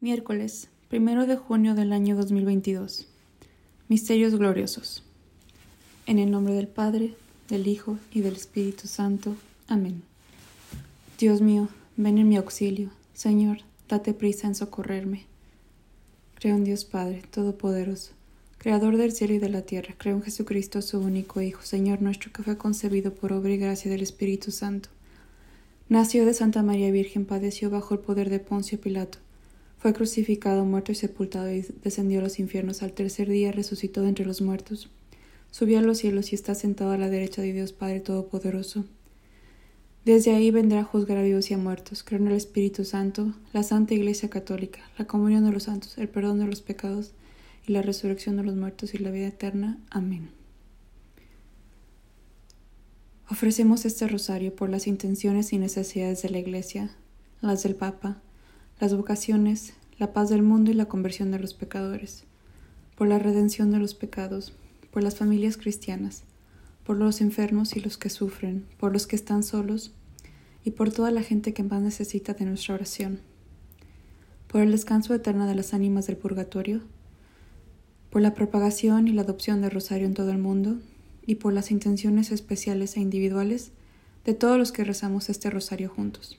Miércoles, primero de junio del año 2022. Misterios gloriosos. En el nombre del Padre, del Hijo y del Espíritu Santo. Amén. Dios mío, ven en mi auxilio. Señor, date prisa en socorrerme. Creo en Dios Padre, Todopoderoso, Creador del cielo y de la tierra. Creo en Jesucristo, su único Hijo, Señor nuestro, que fue concebido por obra y gracia del Espíritu Santo. Nació de Santa María Virgen, padeció bajo el poder de Poncio Pilato fue crucificado, muerto y sepultado y descendió a los infiernos. Al tercer día resucitó de entre los muertos. Subió a los cielos y está sentado a la derecha de Dios Padre Todopoderoso. Desde ahí vendrá a juzgar a vivos y a muertos. Creo en el Espíritu Santo, la Santa Iglesia Católica, la comunión de los santos, el perdón de los pecados y la resurrección de los muertos y la vida eterna. Amén. Ofrecemos este rosario por las intenciones y necesidades de la Iglesia, las del Papa, las vocaciones, la paz del mundo y la conversión de los pecadores, por la redención de los pecados, por las familias cristianas, por los enfermos y los que sufren, por los que están solos y por toda la gente que más necesita de nuestra oración, por el descanso eterno de las ánimas del purgatorio, por la propagación y la adopción del rosario en todo el mundo y por las intenciones especiales e individuales de todos los que rezamos este rosario juntos.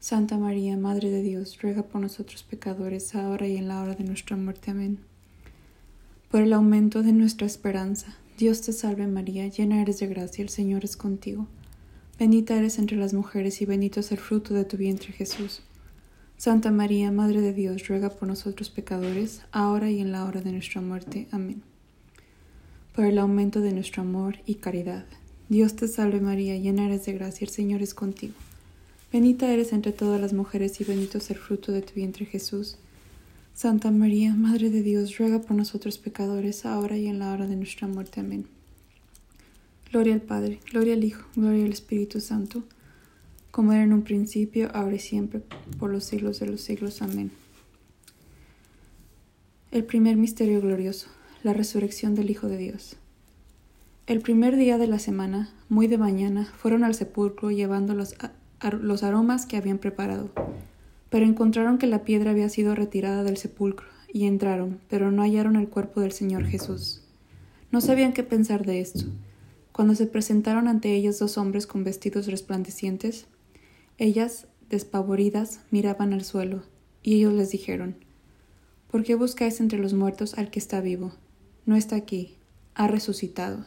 Santa María, Madre de Dios, ruega por nosotros pecadores, ahora y en la hora de nuestra muerte. Amén. Por el aumento de nuestra esperanza, Dios te salve María, llena eres de gracia, el Señor es contigo. Bendita eres entre las mujeres y bendito es el fruto de tu vientre Jesús. Santa María, Madre de Dios, ruega por nosotros pecadores, ahora y en la hora de nuestra muerte. Amén. Por el aumento de nuestro amor y caridad, Dios te salve María, llena eres de gracia, el Señor es contigo. Bendita eres entre todas las mujeres y bendito es el fruto de tu vientre Jesús. Santa María, Madre de Dios, ruega por nosotros pecadores, ahora y en la hora de nuestra muerte. Amén. Gloria al Padre, gloria al Hijo, gloria al Espíritu Santo, como era en un principio, ahora y siempre, por los siglos de los siglos. Amén. El primer misterio glorioso, la resurrección del Hijo de Dios. El primer día de la semana, muy de mañana, fueron al sepulcro llevándolos a los aromas que habían preparado. Pero encontraron que la piedra había sido retirada del sepulcro, y entraron, pero no hallaron el cuerpo del Señor Jesús. No sabían qué pensar de esto. Cuando se presentaron ante ellos dos hombres con vestidos resplandecientes, ellas, despavoridas, miraban al suelo, y ellos les dijeron, ¿Por qué buscáis entre los muertos al que está vivo? No está aquí, ha resucitado.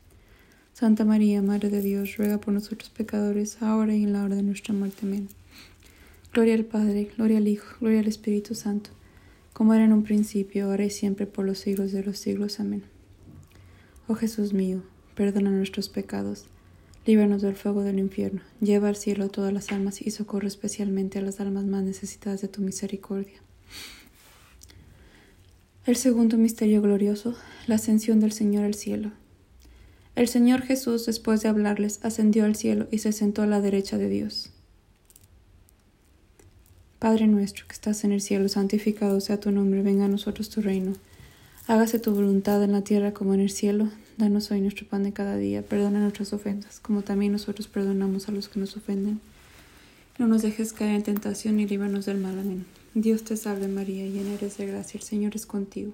Santa María, Madre de Dios, ruega por nosotros pecadores, ahora y en la hora de nuestra muerte. Amén. Gloria al Padre, gloria al Hijo, gloria al Espíritu Santo, como era en un principio, ahora y siempre, por los siglos de los siglos. Amén. Oh Jesús mío, perdona nuestros pecados, líbranos del fuego del infierno, lleva al cielo todas las almas y socorre especialmente a las almas más necesitadas de tu misericordia. El segundo misterio glorioso, la ascensión del Señor al cielo. El Señor Jesús, después de hablarles, ascendió al cielo y se sentó a la derecha de Dios. Padre nuestro que estás en el cielo, santificado sea tu nombre, venga a nosotros tu reino. Hágase tu voluntad en la tierra como en el cielo. Danos hoy nuestro pan de cada día. Perdona nuestras ofensas, como también nosotros perdonamos a los que nos ofenden. No nos dejes caer en tentación y líbranos del mal. Amén. Dios te salve María, llena eres de gracia, el Señor es contigo.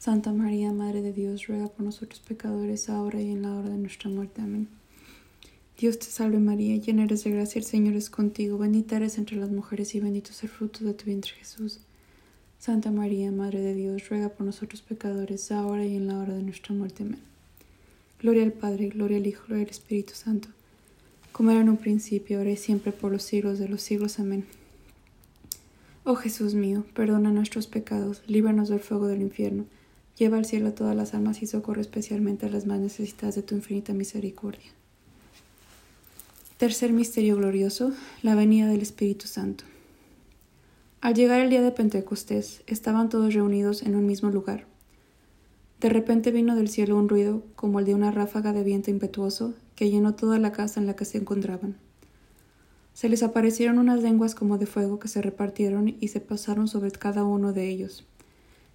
Santa María, Madre de Dios, ruega por nosotros pecadores, ahora y en la hora de nuestra muerte. Amén. Dios te salve María, llena eres de gracia, el Señor es contigo, bendita eres entre las mujeres y bendito es el fruto de tu vientre Jesús. Santa María, Madre de Dios, ruega por nosotros pecadores, ahora y en la hora de nuestra muerte. Amén. Gloria al Padre, gloria al Hijo, gloria al Espíritu Santo, como era en un principio, ahora y siempre, por los siglos de los siglos. Amén. Oh Jesús mío, perdona nuestros pecados, líbranos del fuego del infierno Lleva al cielo a todas las almas y socorre especialmente a las más necesitadas de tu infinita misericordia. Tercer misterio glorioso, la venida del Espíritu Santo. Al llegar el día de Pentecostés, estaban todos reunidos en un mismo lugar. De repente vino del cielo un ruido como el de una ráfaga de viento impetuoso que llenó toda la casa en la que se encontraban. Se les aparecieron unas lenguas como de fuego que se repartieron y se pasaron sobre cada uno de ellos.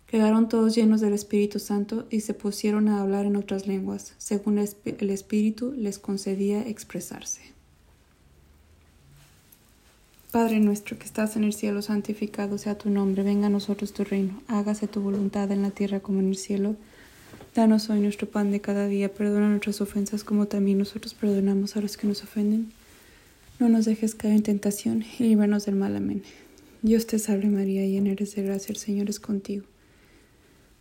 Quedaron todos llenos del Espíritu Santo y se pusieron a hablar en otras lenguas, según el Espíritu les concedía expresarse. Padre nuestro que estás en el cielo, santificado sea tu nombre, venga a nosotros tu reino, hágase tu voluntad en la tierra como en el cielo. Danos hoy nuestro pan de cada día, perdona nuestras ofensas como también nosotros perdonamos a los que nos ofenden. No nos dejes caer en tentación y líbranos del mal. Amén. Dios te salve María, llena eres de gracia, el Señor es contigo.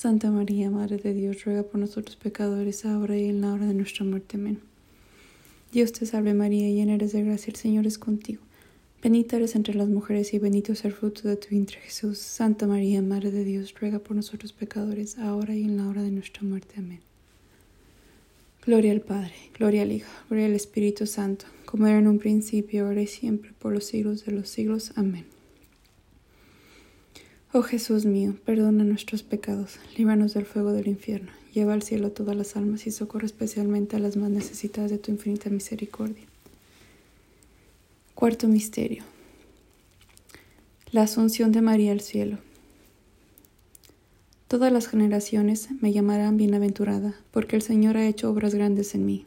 Santa María, Madre de Dios, ruega por nosotros pecadores, ahora y en la hora de nuestra muerte. Amén. Dios te salve María, llena eres de gracia, el Señor es contigo. Bendita eres entre las mujeres y bendito es el fruto de tu vientre Jesús. Santa María, Madre de Dios, ruega por nosotros pecadores, ahora y en la hora de nuestra muerte. Amén. Gloria al Padre, gloria al Hijo, gloria al Espíritu Santo, como era en un principio, ahora y siempre, por los siglos de los siglos. Amén. Oh Jesús mío, perdona nuestros pecados, líbranos del fuego del infierno, lleva al cielo a todas las almas y socorre especialmente a las más necesitadas de tu infinita misericordia. Cuarto Misterio. La Asunción de María al cielo. Todas las generaciones me llamarán bienaventurada, porque el Señor ha hecho obras grandes en mí.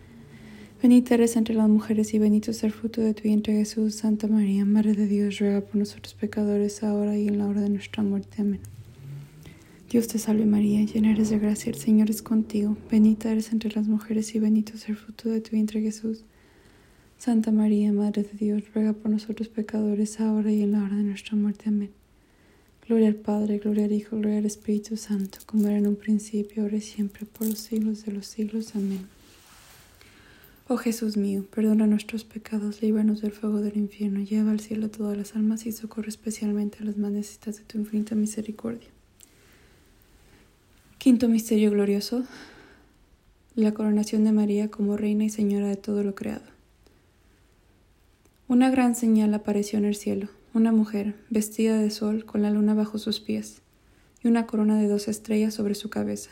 Bendita eres entre las mujeres y bendito es el fruto de tu vientre Jesús. Santa María, Madre de Dios, ruega por nosotros pecadores, ahora y en la hora de nuestra muerte. Amén. Dios te salve María, llena eres de gracia, el Señor es contigo. Bendita eres entre las mujeres y bendito es el fruto de tu vientre Jesús. Santa María, Madre de Dios, ruega por nosotros pecadores, ahora y en la hora de nuestra muerte. Amén. Gloria al Padre, gloria al Hijo, gloria al Espíritu Santo, como era en un principio, ahora y siempre, por los siglos de los siglos. Amén. Oh Jesús mío, perdona nuestros pecados, líbranos del fuego del infierno, lleva al cielo todas las almas y socorre especialmente a las más necesitadas de tu infinita misericordia. Quinto misterio glorioso, la coronación de María como Reina y Señora de todo lo creado. Una gran señal apareció en el cielo una mujer, vestida de sol, con la luna bajo sus pies, y una corona de dos estrellas sobre su cabeza.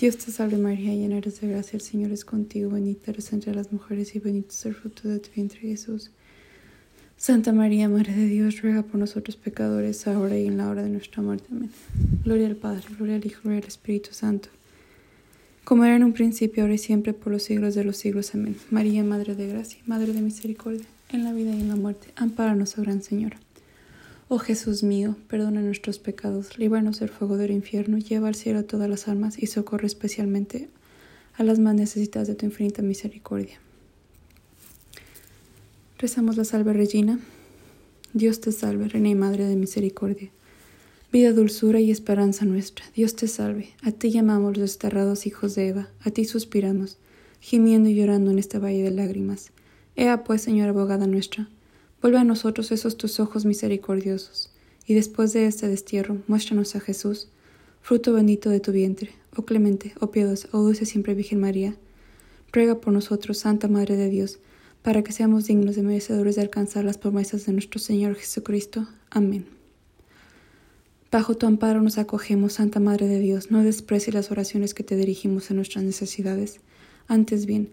Dios te salve María, llena eres de gracia, el Señor es contigo, bendita eres entre las mujeres y bendito es el fruto de tu vientre Jesús. Santa María, Madre de Dios, ruega por nosotros pecadores, ahora y en la hora de nuestra muerte. Amén. Gloria al Padre, gloria al Hijo, gloria al Espíritu Santo como era en un principio, ahora y siempre, por los siglos de los siglos. Amén. María, Madre de Gracia, Madre de Misericordia, en la vida y en la muerte, amparanos, oh Gran Señora. Oh Jesús mío, perdona nuestros pecados, líbranos del fuego del infierno, lleva al cielo a todas las almas y socorre especialmente a las más necesitadas de tu infinita misericordia. Rezamos la salve Regina. Dios te salve, Reina y Madre de Misericordia Vida, dulzura y esperanza nuestra, Dios te salve. A ti llamamos los desterrados hijos de Eva, a ti suspiramos, gimiendo y llorando en este valle de lágrimas. Ea pues, Señora abogada nuestra, vuelve a nosotros esos tus ojos misericordiosos, y después de este destierro, muéstranos a Jesús, fruto bendito de tu vientre. Oh clemente, oh piadosa, oh dulce siempre Virgen María, ruega por nosotros, Santa Madre de Dios, para que seamos dignos de merecedores de alcanzar las promesas de nuestro Señor Jesucristo. Amén. Bajo tu amparo nos acogemos, Santa Madre de Dios, no desprecies las oraciones que te dirigimos en nuestras necesidades. Antes bien,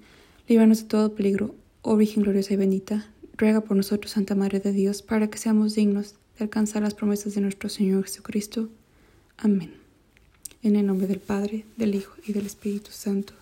líbranos de todo peligro, oh Virgen gloriosa y bendita, ruega por nosotros, Santa Madre de Dios, para que seamos dignos de alcanzar las promesas de nuestro Señor Jesucristo. Amén. En el nombre del Padre, del Hijo y del Espíritu Santo.